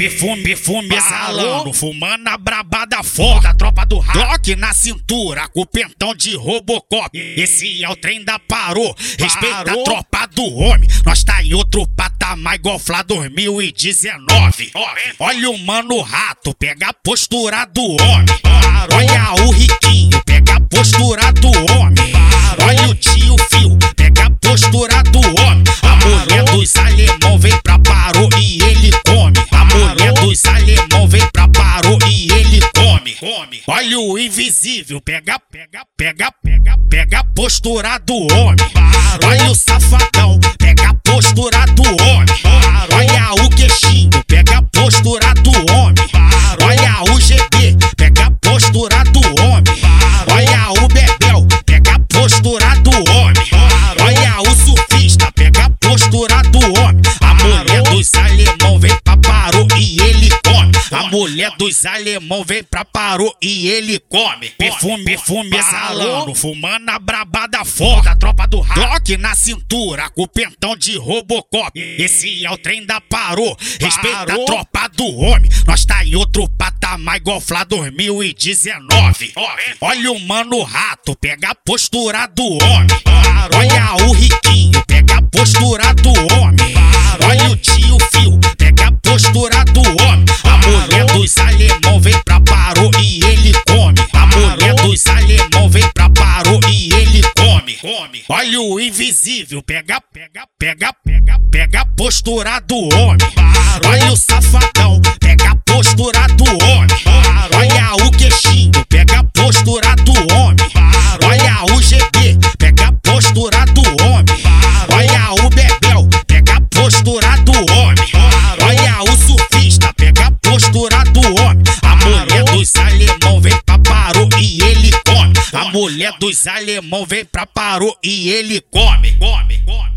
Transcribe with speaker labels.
Speaker 1: Perfume, perfume exalando, fumando a brabada foda, tropa do rock na cintura, com o pentão de Robocop. Esse é o trem da parou, respeita a tropa do homem. Nós tá em outro patamar igual Flá 2019. Olha o mano rato, pega a postura do homem. Olha o riquinho, ele come. Olha o invisível, pega, pega, pega, pega, pega a postura do homem. Olha o safadão, mulher dos alemão vem pra parou e ele come. Perfume, perfume exalando, fumando a brabada foda. Tropa do rock na cintura, com o pentão de Robocop. Esse é o trem da parou, respeita a tropa do homem. Nós tá em outro patamar igual Flá 2019. Olha o mano rato, pega a postura do homem. Olha o riquinho, pega a postura do homem. Dos alemão vem pra parou e ele come. A mulher dos alemão vem pra parou e ele come. Olha o invisível, pega, pega, pega, pega, pega a postura do homem. Olha o safadão, pega a postura do homem. Mulher dos alemão vem pra parou e ele come, come, come.